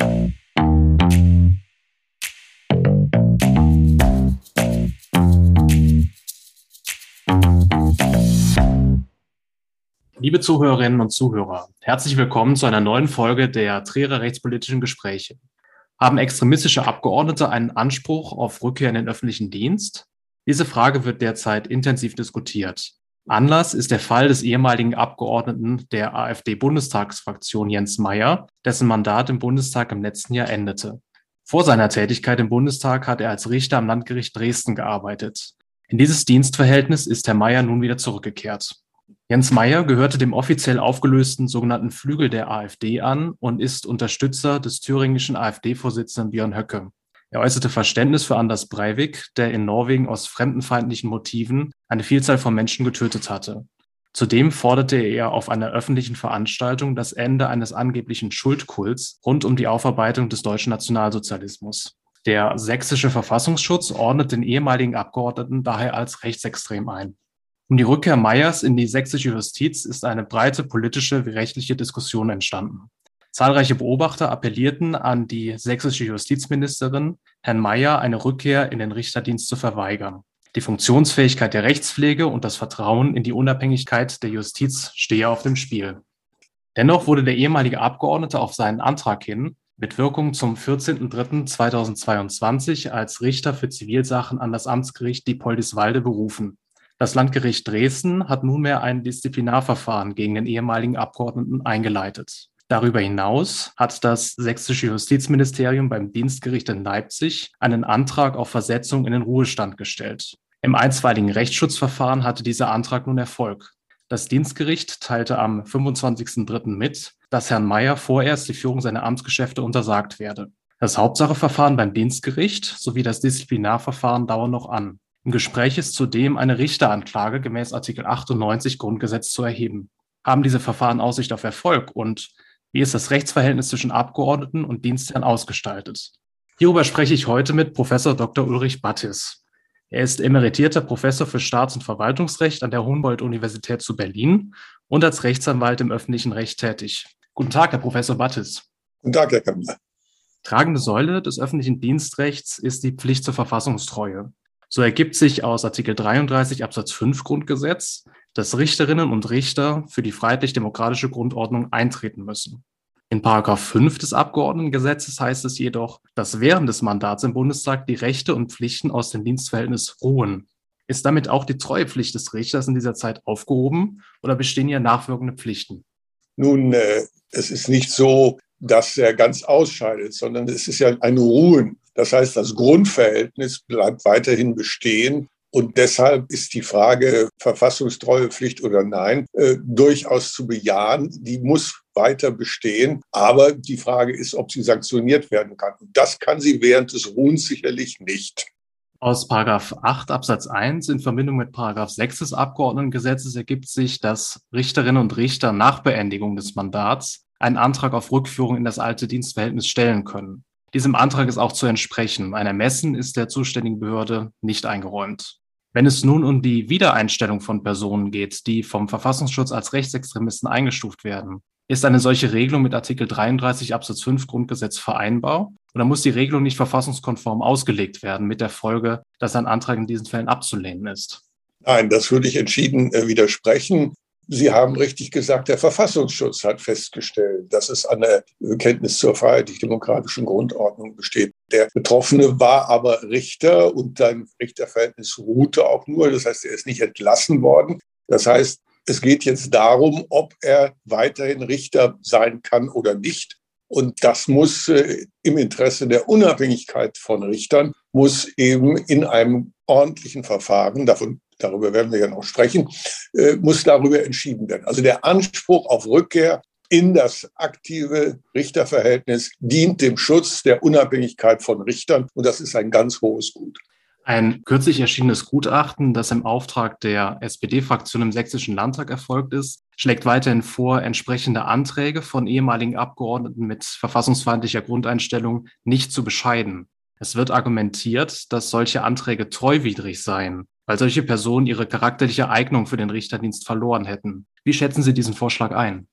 Liebe Zuhörerinnen und Zuhörer, herzlich willkommen zu einer neuen Folge der Trierer rechtspolitischen Gespräche. Haben extremistische Abgeordnete einen Anspruch auf Rückkehr in den öffentlichen Dienst? Diese Frage wird derzeit intensiv diskutiert. Anlass ist der Fall des ehemaligen Abgeordneten der AfD-Bundestagsfraktion Jens Meyer, dessen Mandat im Bundestag im letzten Jahr endete. Vor seiner Tätigkeit im Bundestag hat er als Richter am Landgericht Dresden gearbeitet. In dieses Dienstverhältnis ist Herr Meyer nun wieder zurückgekehrt. Jens Meyer gehörte dem offiziell aufgelösten sogenannten Flügel der AfD an und ist Unterstützer des thüringischen AfD-Vorsitzenden Björn Höcke. Er äußerte Verständnis für Anders Breivik, der in Norwegen aus fremdenfeindlichen Motiven eine Vielzahl von Menschen getötet hatte. Zudem forderte er auf einer öffentlichen Veranstaltung das Ende eines angeblichen Schuldkults rund um die Aufarbeitung des deutschen Nationalsozialismus. Der sächsische Verfassungsschutz ordnet den ehemaligen Abgeordneten daher als rechtsextrem ein. Um die Rückkehr Meyers in die sächsische Justiz ist eine breite politische wie rechtliche Diskussion entstanden. Zahlreiche Beobachter appellierten an die sächsische Justizministerin, Herrn Meyer eine Rückkehr in den Richterdienst zu verweigern. Die Funktionsfähigkeit der Rechtspflege und das Vertrauen in die Unabhängigkeit der Justiz stehe auf dem Spiel. Dennoch wurde der ehemalige Abgeordnete auf seinen Antrag hin mit Wirkung zum 14.03.2022 als Richter für Zivilsachen an das Amtsgericht Diepoldiswalde berufen. Das Landgericht Dresden hat nunmehr ein Disziplinarverfahren gegen den ehemaligen Abgeordneten eingeleitet. Darüber hinaus hat das sächsische Justizministerium beim Dienstgericht in Leipzig einen Antrag auf Versetzung in den Ruhestand gestellt. Im einstweiligen Rechtsschutzverfahren hatte dieser Antrag nun Erfolg. Das Dienstgericht teilte am 25.03. mit, dass Herrn Mayer vorerst die Führung seiner Amtsgeschäfte untersagt werde. Das Hauptsacheverfahren beim Dienstgericht sowie das Disziplinarverfahren dauern noch an. Im Gespräch ist zudem eine Richteranklage gemäß Artikel 98 Grundgesetz zu erheben. Haben diese Verfahren Aussicht auf Erfolg und wie ist das Rechtsverhältnis zwischen Abgeordneten und Dienstherren ausgestaltet? Hierüber spreche ich heute mit Professor Dr. Ulrich Battis. Er ist emeritierter Professor für Staats- und Verwaltungsrecht an der Humboldt-Universität zu Berlin und als Rechtsanwalt im öffentlichen Recht tätig. Guten Tag, Herr Professor Battis. Guten Tag, Herr Kammler. Tragende Säule des öffentlichen Dienstrechts ist die Pflicht zur Verfassungstreue. So ergibt sich aus Artikel 33 Absatz 5 Grundgesetz, dass Richterinnen und Richter für die freiheitlich-demokratische Grundordnung eintreten müssen. In Paragraph 5 des Abgeordnetengesetzes heißt es jedoch, dass während des Mandats im Bundestag die Rechte und Pflichten aus dem Dienstverhältnis ruhen. Ist damit auch die Treuepflicht des Richters in dieser Zeit aufgehoben oder bestehen hier nachwirkende Pflichten? Nun, äh, es ist nicht so, dass er ganz ausscheidet, sondern es ist ja ein Ruhen. Das heißt, das Grundverhältnis bleibt weiterhin bestehen. Und deshalb ist die Frage Verfassungstreuepflicht oder nein äh, durchaus zu bejahen. Die muss weiter bestehen. Aber die Frage ist, ob sie sanktioniert werden kann. Und das kann sie während des Ruhens sicherlich nicht. Aus Paragraph 8 Absatz 1 in Verbindung mit Paragraph 6 des Abgeordnetengesetzes ergibt sich, dass Richterinnen und Richter nach Beendigung des Mandats einen Antrag auf Rückführung in das alte Dienstverhältnis stellen können. Diesem Antrag ist auch zu entsprechen. Ein Ermessen ist der zuständigen Behörde nicht eingeräumt. Wenn es nun um die Wiedereinstellung von Personen geht, die vom Verfassungsschutz als Rechtsextremisten eingestuft werden, ist eine solche Regelung mit Artikel 33 Absatz 5 Grundgesetz vereinbar oder muss die Regelung nicht verfassungskonform ausgelegt werden mit der Folge, dass ein Antrag in diesen Fällen abzulehnen ist? Nein, das würde ich entschieden äh, widersprechen. Sie haben richtig gesagt, der Verfassungsschutz hat festgestellt, dass es eine Kenntnis zur freiheitlich-demokratischen Grundordnung besteht. Der Betroffene war aber Richter und sein Richterverhältnis ruhte auch nur. Das heißt, er ist nicht entlassen worden. Das heißt, es geht jetzt darum, ob er weiterhin Richter sein kann oder nicht. Und das muss äh, im Interesse der Unabhängigkeit von Richtern, muss eben in einem ordentlichen Verfahren, davon darüber werden wir ja noch sprechen, äh, muss darüber entschieden werden. Also der Anspruch auf Rückkehr in das aktive Richterverhältnis dient dem Schutz der Unabhängigkeit von Richtern und das ist ein ganz hohes Gut. Ein kürzlich erschienenes Gutachten, das im Auftrag der SPD-Fraktion im Sächsischen Landtag erfolgt ist, schlägt weiterhin vor, entsprechende Anträge von ehemaligen Abgeordneten mit verfassungsfeindlicher Grundeinstellung nicht zu bescheiden. Es wird argumentiert, dass solche Anträge treuwidrig seien weil solche Personen ihre charakterliche Eignung für den Richterdienst verloren hätten. Wie schätzen Sie diesen Vorschlag ein?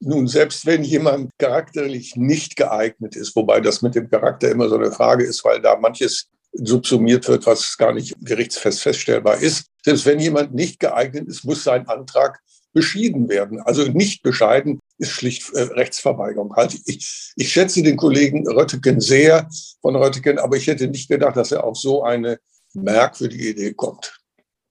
Nun, selbst wenn jemand charakterlich nicht geeignet ist, wobei das mit dem Charakter immer so eine Frage ist, weil da manches subsumiert wird, was gar nicht gerichtsfest feststellbar ist. Selbst wenn jemand nicht geeignet ist, muss sein Antrag beschieden werden. Also nicht bescheiden ist schlicht äh, Rechtsverweigerung. Halt, ich, ich schätze den Kollegen Röttgen sehr von Röttgen, aber ich hätte nicht gedacht, dass er auf so eine merkwürdige Idee kommt.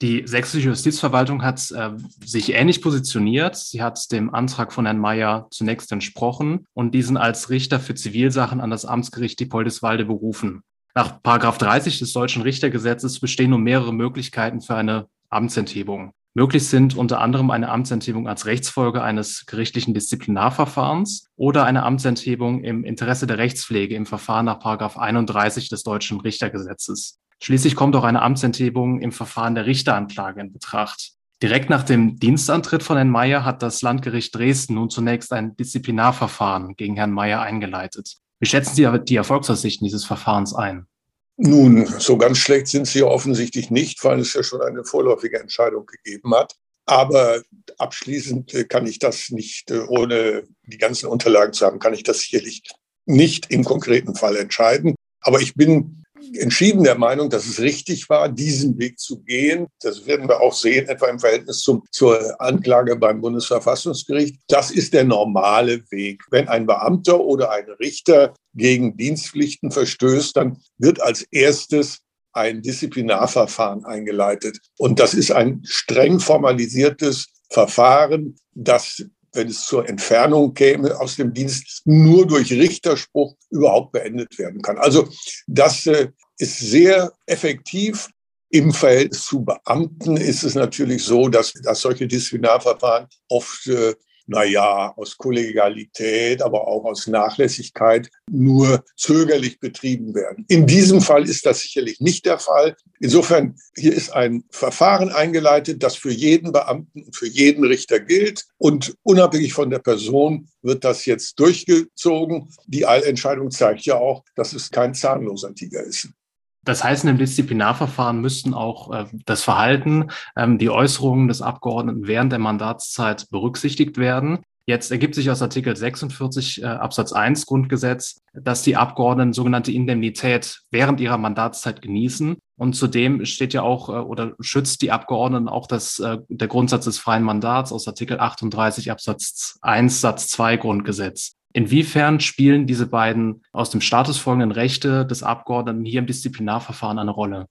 Die sächsische Justizverwaltung hat äh, sich ähnlich positioniert. Sie hat dem Antrag von Herrn Mayer zunächst entsprochen und diesen als Richter für Zivilsachen an das Amtsgericht Diepoldeswalde berufen. Nach 30 des deutschen Richtergesetzes bestehen nun mehrere Möglichkeiten für eine Amtsenthebung. Möglich sind unter anderem eine Amtsenthebung als Rechtsfolge eines gerichtlichen Disziplinarverfahrens oder eine Amtsenthebung im Interesse der Rechtspflege im Verfahren nach 31 des deutschen Richtergesetzes. Schließlich kommt auch eine Amtsenthebung im Verfahren der Richteranklage in Betracht. Direkt nach dem Dienstantritt von Herrn Mayer hat das Landgericht Dresden nun zunächst ein Disziplinarverfahren gegen Herrn Mayer eingeleitet. Wie schätzen Sie die Erfolgsaussichten dieses Verfahrens ein? Nun, so ganz schlecht sind sie offensichtlich nicht, weil es ja schon eine vorläufige Entscheidung gegeben hat. Aber abschließend äh, kann ich das nicht, äh, ohne die ganzen Unterlagen zu haben, kann ich das sicherlich nicht im konkreten Fall entscheiden. Aber ich bin entschieden der Meinung, dass es richtig war, diesen Weg zu gehen. Das werden wir auch sehen, etwa im Verhältnis zum, zur Anklage beim Bundesverfassungsgericht. Das ist der normale Weg. Wenn ein Beamter oder ein Richter gegen Dienstpflichten verstößt, dann wird als erstes ein Disziplinarverfahren eingeleitet. Und das ist ein streng formalisiertes Verfahren, das wenn es zur Entfernung käme aus dem Dienst, nur durch Richterspruch überhaupt beendet werden kann. Also das äh, ist sehr effektiv. Im Verhältnis zu Beamten ist es natürlich so, dass, dass solche Disziplinarverfahren oft äh, naja, aus Kollegialität, aber auch aus Nachlässigkeit nur zögerlich betrieben werden. In diesem Fall ist das sicherlich nicht der Fall. Insofern, hier ist ein Verfahren eingeleitet, das für jeden Beamten und für jeden Richter gilt. Und unabhängig von der Person wird das jetzt durchgezogen. Die Eilentscheidung zeigt ja auch, dass es kein zahnloser Tiger ist. Das heißt, in dem Disziplinarverfahren müssten auch äh, das Verhalten, ähm, die Äußerungen des Abgeordneten während der Mandatszeit berücksichtigt werden. Jetzt ergibt sich aus Artikel 46 äh, Absatz 1 Grundgesetz, dass die Abgeordneten sogenannte Indemnität während ihrer Mandatszeit genießen. Und zudem steht ja auch äh, oder schützt die Abgeordneten auch das, äh, der Grundsatz des freien Mandats aus Artikel 38 Absatz 1 Satz 2 Grundgesetz. Inwiefern spielen diese beiden aus dem Status folgenden Rechte des Abgeordneten hier im Disziplinarverfahren eine Rolle?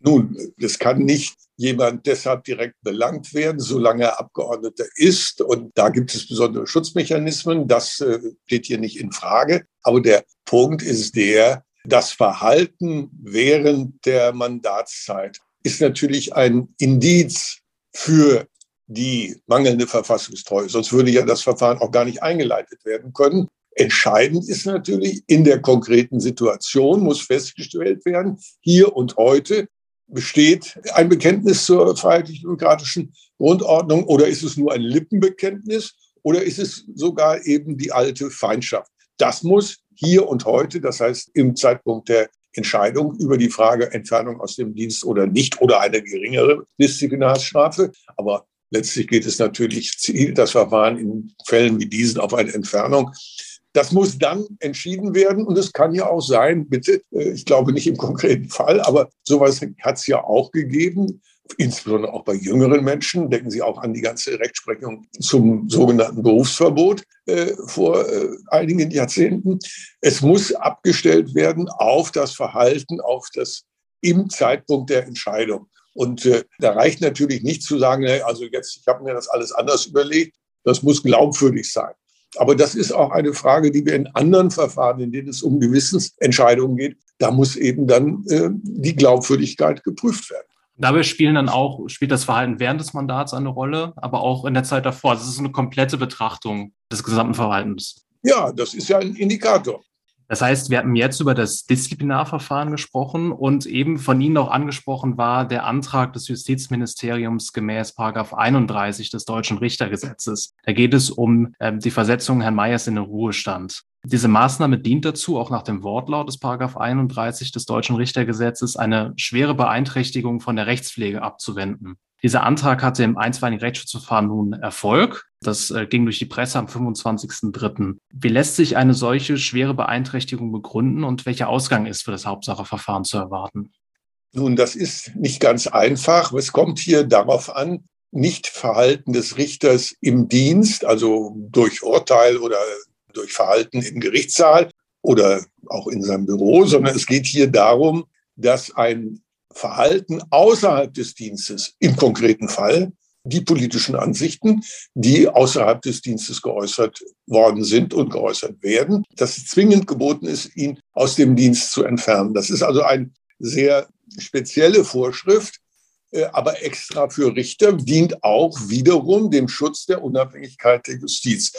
Nun, es kann nicht jemand deshalb direkt belangt werden, solange er Abgeordneter ist. Und da gibt es besondere Schutzmechanismen. Das äh, steht hier nicht in Frage. Aber der Punkt ist der, das Verhalten während der Mandatszeit ist natürlich ein Indiz für die mangelnde Verfassungstreue. Sonst würde ja das Verfahren auch gar nicht eingeleitet werden können. Entscheidend ist natürlich, in der konkreten Situation muss festgestellt werden, hier und heute besteht ein Bekenntnis zur freiheitlich-demokratischen Grundordnung oder ist es nur ein Lippenbekenntnis oder ist es sogar eben die alte Feindschaft? Das muss hier und heute, das heißt im Zeitpunkt der Entscheidung über die Frage Entfernung aus dem Dienst oder nicht oder eine geringere Disziplinarstrafe. Aber Letztlich geht es natürlich, zielt das Verfahren in Fällen wie diesen auf eine Entfernung. Das muss dann entschieden werden und es kann ja auch sein, bitte, äh, ich glaube nicht im konkreten Fall, aber sowas hat es ja auch gegeben, insbesondere auch bei jüngeren Menschen. Denken Sie auch an die ganze Rechtsprechung zum sogenannten Berufsverbot äh, vor äh, einigen Jahrzehnten. Es muss abgestellt werden auf das Verhalten, auf das im Zeitpunkt der Entscheidung. Und äh, da reicht natürlich nicht zu sagen, also jetzt, ich habe mir das alles anders überlegt, das muss glaubwürdig sein. Aber das ist auch eine Frage, die wir in anderen Verfahren, in denen es um Gewissensentscheidungen geht, da muss eben dann äh, die Glaubwürdigkeit geprüft werden. Dabei spielen dann auch, spielt das Verhalten während des Mandats eine Rolle, aber auch in der Zeit davor. Das ist eine komplette Betrachtung des gesamten Verhaltens. Ja, das ist ja ein Indikator. Das heißt, wir hatten jetzt über das Disziplinarverfahren gesprochen und eben von Ihnen auch angesprochen war der Antrag des Justizministeriums gemäß 31 des deutschen Richtergesetzes. Da geht es um äh, die Versetzung Herrn Meyers in den Ruhestand. Diese Maßnahme dient dazu, auch nach dem Wortlaut des 31 des deutschen Richtergesetzes, eine schwere Beeinträchtigung von der Rechtspflege abzuwenden. Dieser Antrag hatte im einstweiligen Rechtsschutzverfahren nun Erfolg. Das äh, ging durch die Presse am 25.03. Wie lässt sich eine solche schwere Beeinträchtigung begründen und welcher Ausgang ist für das Hauptsacheverfahren zu erwarten? Nun, das ist nicht ganz einfach. Es kommt hier darauf an, nicht Verhalten des Richters im Dienst, also durch Urteil oder durch Verhalten im Gerichtssaal oder auch in seinem Büro, sondern es geht hier darum, dass ein Verhalten außerhalb des Dienstes, im konkreten Fall die politischen Ansichten, die außerhalb des Dienstes geäußert worden sind und geäußert werden, dass es zwingend geboten ist, ihn aus dem Dienst zu entfernen. Das ist also eine sehr spezielle Vorschrift, äh, aber extra für Richter dient auch wiederum dem Schutz der Unabhängigkeit der Justiz.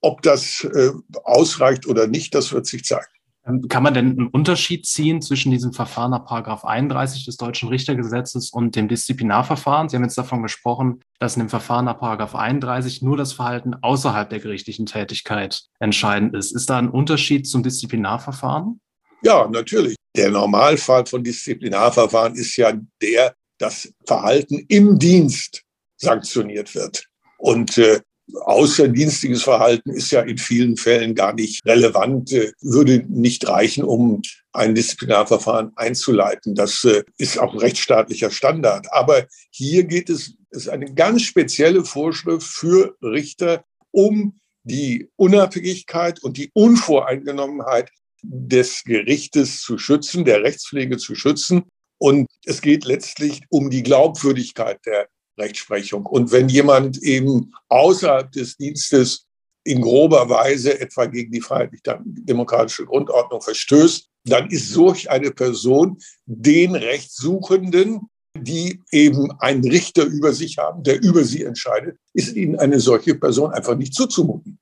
Ob das äh, ausreicht oder nicht, das wird sich zeigen. Ähm, kann man denn einen Unterschied ziehen zwischen diesem Verfahren nach Paragraph 31 des Deutschen Richtergesetzes und dem Disziplinarverfahren? Sie haben jetzt davon gesprochen, dass in dem Verfahren nach Paragraph 31 nur das Verhalten außerhalb der gerichtlichen Tätigkeit entscheidend ist. Ist da ein Unterschied zum Disziplinarverfahren? Ja, natürlich. Der Normalfall von Disziplinarverfahren ist ja der, dass Verhalten im Dienst sanktioniert wird. Und äh, außerdienstliches Verhalten ist ja in vielen Fällen gar nicht relevant, äh, würde nicht reichen, um ein Disziplinarverfahren einzuleiten. Das äh, ist auch rechtsstaatlicher Standard. Aber hier geht es, es ist eine ganz spezielle Vorschrift für Richter, um die Unabhängigkeit und die Unvoreingenommenheit des Gerichtes zu schützen, der Rechtspflege zu schützen. Und es geht letztlich um die Glaubwürdigkeit der Rechtsprechung. Und wenn jemand eben außerhalb des Dienstes in grober Weise etwa gegen die freiheitlich-demokratische Grundordnung verstößt, dann ist solch eine Person den Rechtssuchenden, die eben einen Richter über sich haben, der über sie entscheidet, ist ihnen eine solche Person einfach nicht zuzumuten.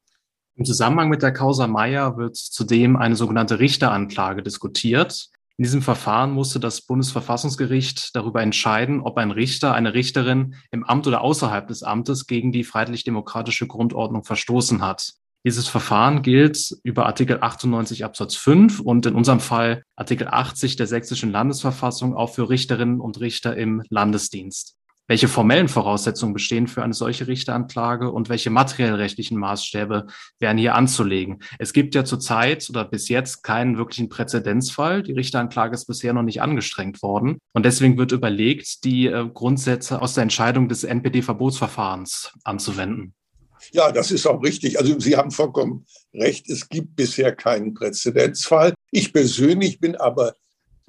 Im Zusammenhang mit der Causa Meyer wird zudem eine sogenannte Richteranklage diskutiert. In diesem Verfahren musste das Bundesverfassungsgericht darüber entscheiden, ob ein Richter, eine Richterin im Amt oder außerhalb des Amtes gegen die freiheitlich-demokratische Grundordnung verstoßen hat. Dieses Verfahren gilt über Artikel 98 Absatz 5 und in unserem Fall Artikel 80 der sächsischen Landesverfassung auch für Richterinnen und Richter im Landesdienst. Welche formellen Voraussetzungen bestehen für eine solche Richteranklage und welche materiellrechtlichen Maßstäbe wären hier anzulegen? Es gibt ja zurzeit oder bis jetzt keinen wirklichen Präzedenzfall. Die Richteranklage ist bisher noch nicht angestrengt worden. Und deswegen wird überlegt, die äh, Grundsätze aus der Entscheidung des NPD-Verbotsverfahrens anzuwenden. Ja, das ist auch richtig. Also Sie haben vollkommen recht. Es gibt bisher keinen Präzedenzfall. Ich persönlich bin aber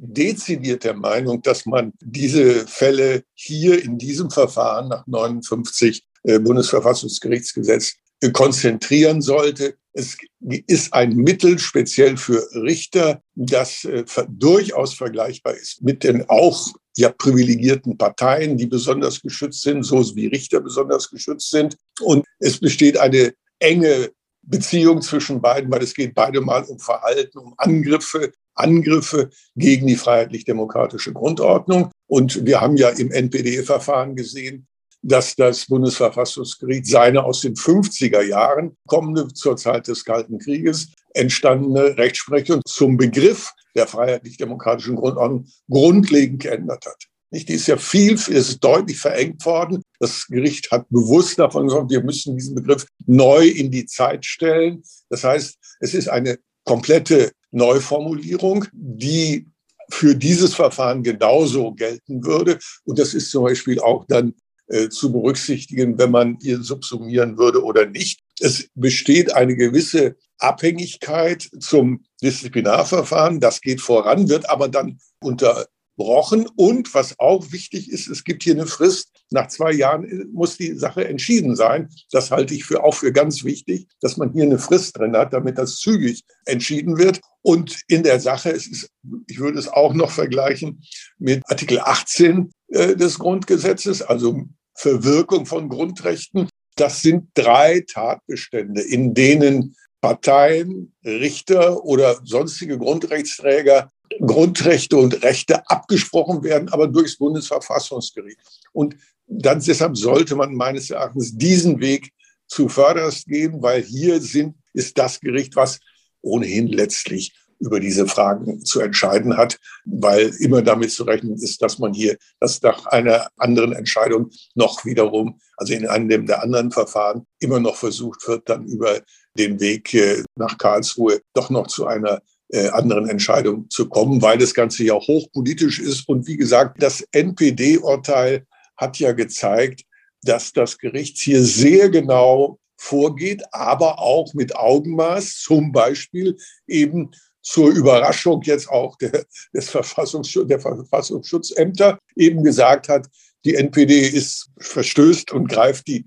dezidiert der Meinung, dass man diese Fälle hier in diesem Verfahren nach 59 äh, Bundesverfassungsgerichtsgesetz äh, konzentrieren sollte. Es ist ein Mittel speziell für Richter, das äh, durchaus vergleichbar ist mit den auch ja, privilegierten Parteien, die besonders geschützt sind, so wie Richter besonders geschützt sind. Und es besteht eine enge Beziehung zwischen beiden, weil es geht beide mal um Verhalten, um Angriffe Angriffe gegen die freiheitlich-demokratische Grundordnung. Und wir haben ja im NPD-Verfahren gesehen, dass das Bundesverfassungsgericht seine aus den 50er Jahren kommende zur Zeit des Kalten Krieges entstandene Rechtsprechung zum Begriff der freiheitlich-demokratischen Grundordnung grundlegend geändert hat. Nicht, die ist ja viel, ist deutlich verengt worden. Das Gericht hat bewusst davon gesagt, wir müssen diesen Begriff neu in die Zeit stellen. Das heißt, es ist eine komplette Neuformulierung, die für dieses Verfahren genauso gelten würde. Und das ist zum Beispiel auch dann äh, zu berücksichtigen, wenn man hier subsumieren würde oder nicht. Es besteht eine gewisse Abhängigkeit zum Disziplinarverfahren. Das geht voran, wird aber dann unter gebrochen. Und was auch wichtig ist, es gibt hier eine Frist. Nach zwei Jahren muss die Sache entschieden sein. Das halte ich für, auch für ganz wichtig, dass man hier eine Frist drin hat, damit das zügig entschieden wird. Und in der Sache, es ist, ich würde es auch noch vergleichen mit Artikel 18 äh, des Grundgesetzes, also Verwirkung von Grundrechten. Das sind drei Tatbestände, in denen Parteien, Richter oder sonstige Grundrechtsträger Grundrechte und Rechte abgesprochen werden, aber durchs Bundesverfassungsgericht. Und dann deshalb sollte man meines Erachtens diesen Weg zuvörderst gehen, weil hier sind, ist das Gericht, was ohnehin letztlich über diese Fragen zu entscheiden hat, weil immer damit zu rechnen ist, dass man hier, dass nach einer anderen Entscheidung noch wiederum, also in einem der anderen Verfahren, immer noch versucht wird, dann über den Weg äh, nach Karlsruhe doch noch zu einer äh, anderen Entscheidung zu kommen, weil das Ganze ja hochpolitisch ist. Und wie gesagt, das NPD-Urteil hat ja gezeigt, dass das Gericht hier sehr genau vorgeht, aber auch mit Augenmaß, zum Beispiel eben zur Überraschung jetzt auch der, des Verfassungsschutz, der Verfassungsschutzämter eben gesagt hat, die NPD ist verstößt und greift die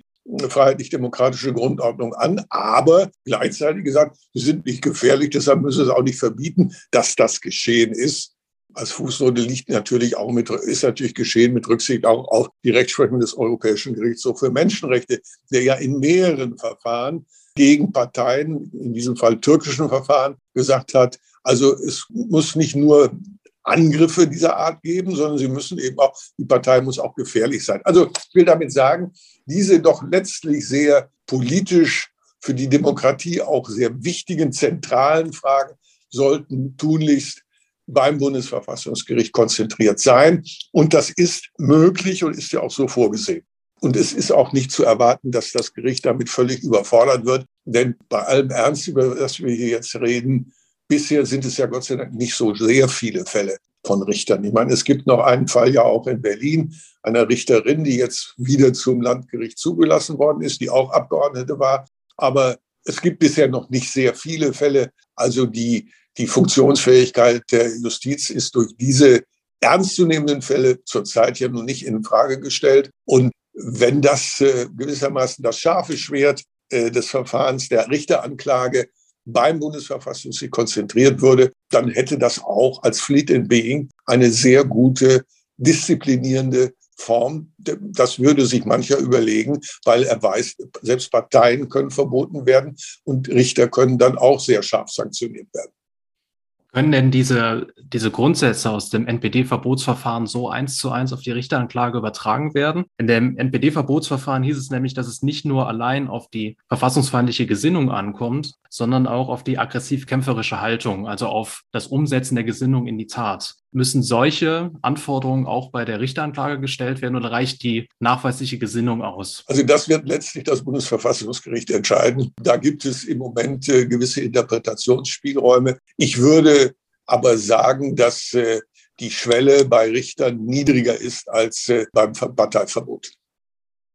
freiheitlich-demokratische Grundordnung an, aber gleichzeitig gesagt, sie sind nicht gefährlich, deshalb müssen sie auch nicht verbieten, dass das geschehen ist. Als Fußnote liegt natürlich auch mit, ist natürlich geschehen mit Rücksicht auch auf die Rechtsprechung des Europäischen Gerichtshofs für Menschenrechte, der ja in mehreren Verfahren gegen Parteien, in diesem Fall türkischen Verfahren, gesagt hat, also es muss nicht nur Angriffe dieser Art geben, sondern sie müssen eben auch, die Partei muss auch gefährlich sein. Also ich will damit sagen, diese doch letztlich sehr politisch für die Demokratie auch sehr wichtigen zentralen Fragen sollten tunlichst beim Bundesverfassungsgericht konzentriert sein. Und das ist möglich und ist ja auch so vorgesehen. Und es ist auch nicht zu erwarten, dass das Gericht damit völlig überfordert wird. Denn bei allem Ernst, über das wir hier jetzt reden, bisher sind es ja Gott sei Dank nicht so sehr viele Fälle von Richtern. Ich meine, es gibt noch einen Fall ja auch in Berlin, einer Richterin, die jetzt wieder zum Landgericht zugelassen worden ist, die auch Abgeordnete war. Aber es gibt bisher noch nicht sehr viele Fälle. Also die die Funktionsfähigkeit der Justiz ist durch diese ernstzunehmenden Fälle zurzeit ja noch nicht in Frage gestellt. Und wenn das äh, gewissermaßen das scharfe Schwert äh, des Verfahrens der Richteranklage beim Bundesverfassungsgericht konzentriert würde, dann hätte das auch als Fleet in Being eine sehr gute disziplinierende Form. Das würde sich mancher überlegen, weil er weiß, selbst Parteien können verboten werden und Richter können dann auch sehr scharf sanktioniert werden. Können denn diese, diese Grundsätze aus dem NPD-Verbotsverfahren so eins zu eins auf die Richteranklage übertragen werden? In dem NPD-Verbotsverfahren hieß es nämlich, dass es nicht nur allein auf die verfassungsfeindliche Gesinnung ankommt, sondern auch auf die aggressiv-kämpferische Haltung, also auf das Umsetzen der Gesinnung in die Tat. Müssen solche Anforderungen auch bei der Richteranklage gestellt werden oder reicht die nachweisliche Gesinnung aus? Also das wird letztlich das Bundesverfassungsgericht entscheiden. Da gibt es im Moment äh, gewisse Interpretationsspielräume. Ich würde aber sagen, dass äh, die Schwelle bei Richtern niedriger ist als äh, beim Parteiverbot.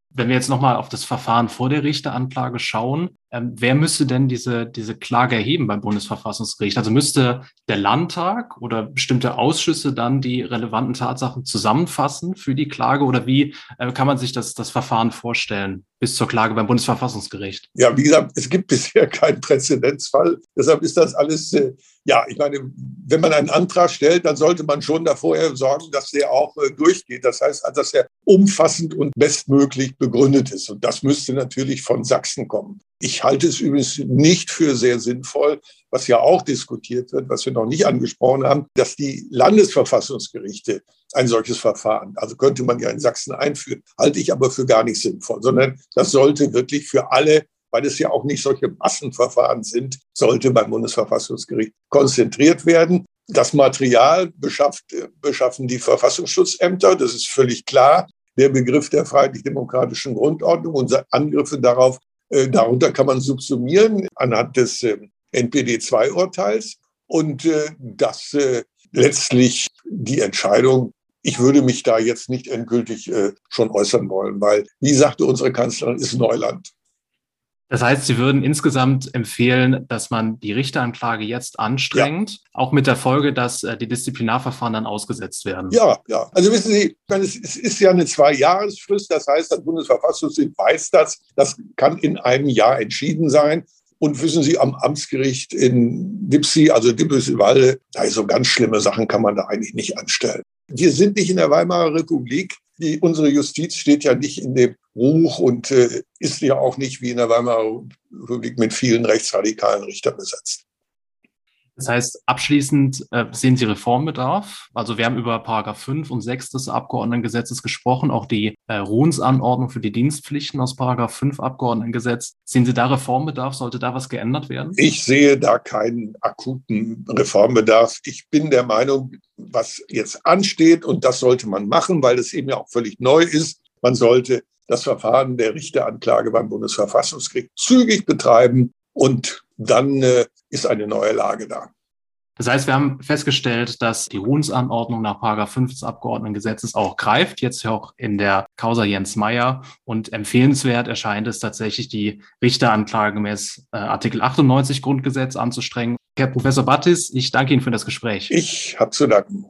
Wenn wir jetzt nochmal auf das Verfahren vor der Richteranklage schauen, ähm, wer müsste denn diese, diese Klage erheben beim Bundesverfassungsgericht? Also müsste der Landtag oder bestimmte Ausschüsse dann die relevanten Tatsachen zusammenfassen für die Klage oder wie äh, kann man sich das, das Verfahren vorstellen bis zur Klage beim Bundesverfassungsgericht? Ja, wie gesagt, es gibt bisher keinen Präzedenzfall. Deshalb ist das alles, äh, ja, ich meine, wenn man einen Antrag stellt, dann sollte man schon davor sorgen, dass der auch äh, durchgeht. Das heißt, dass er umfassend und bestmöglich begründet ist. Und das müsste natürlich von Sachsen kommen. Ich halte es übrigens nicht für sehr sinnvoll, was ja auch diskutiert wird, was wir noch nicht angesprochen haben, dass die Landesverfassungsgerichte ein solches Verfahren, also könnte man ja in Sachsen einführen, halte ich aber für gar nicht sinnvoll, sondern das sollte wirklich für alle weil es ja auch nicht solche Massenverfahren sind, sollte beim Bundesverfassungsgericht konzentriert werden. Das Material beschafft, beschaffen die Verfassungsschutzämter, das ist völlig klar. Der Begriff der freiheitlich-demokratischen Grundordnung und Angriffe darauf darunter kann man subsumieren anhand des äh, NPD-2-Urteils und äh, das letztlich die Entscheidung ich würde mich da jetzt nicht endgültig äh, schon äußern wollen, weil, wie sagte unsere Kanzlerin, ist Neuland. Das heißt, Sie würden insgesamt empfehlen, dass man die Richteranklage jetzt anstrengt, ja. auch mit der Folge, dass äh, die Disziplinarverfahren dann ausgesetzt werden. Ja, ja. Also wissen Sie, es ist ja eine Zwei-Jahresfrist. Das heißt, das Bundesverfassungsgericht weiß das. Das kann in einem Jahr entschieden sein. Und wissen Sie, am Amtsgericht in Dipsy, also Dippelswalde, da so ganz schlimme Sachen kann man da eigentlich nicht anstellen. Wir sind nicht in der Weimarer Republik. Die, unsere Justiz steht ja nicht in dem Ruch und äh, ist ja auch nicht wie in der Weimarer Republik mit vielen rechtsradikalen Richtern besetzt. Das heißt, abschließend äh, sehen Sie Reformbedarf. Also wir haben über Paragraph 5 und 6 des Abgeordnetengesetzes gesprochen, auch die äh, Ruhensanordnung für die Dienstpflichten aus Paragraph 5 Abgeordnetengesetz. Sehen Sie da Reformbedarf? Sollte da was geändert werden? Ich sehe da keinen akuten Reformbedarf. Ich bin der Meinung, was jetzt ansteht, und das sollte man machen, weil es eben ja auch völlig neu ist, man sollte das Verfahren der Richteranklage beim Bundesverfassungsgericht zügig betreiben und dann äh, ist eine neue Lage da. Das heißt, wir haben festgestellt, dass die Ruhensanordnung nach 5 des Abgeordnetengesetzes auch greift, jetzt auch in der Causa Jens Meyer. Und empfehlenswert erscheint es tatsächlich, die Richteranklage gemäß äh, Artikel 98 Grundgesetz anzustrengen. Herr Professor Battis, ich danke Ihnen für das Gespräch. Ich habe zu danken.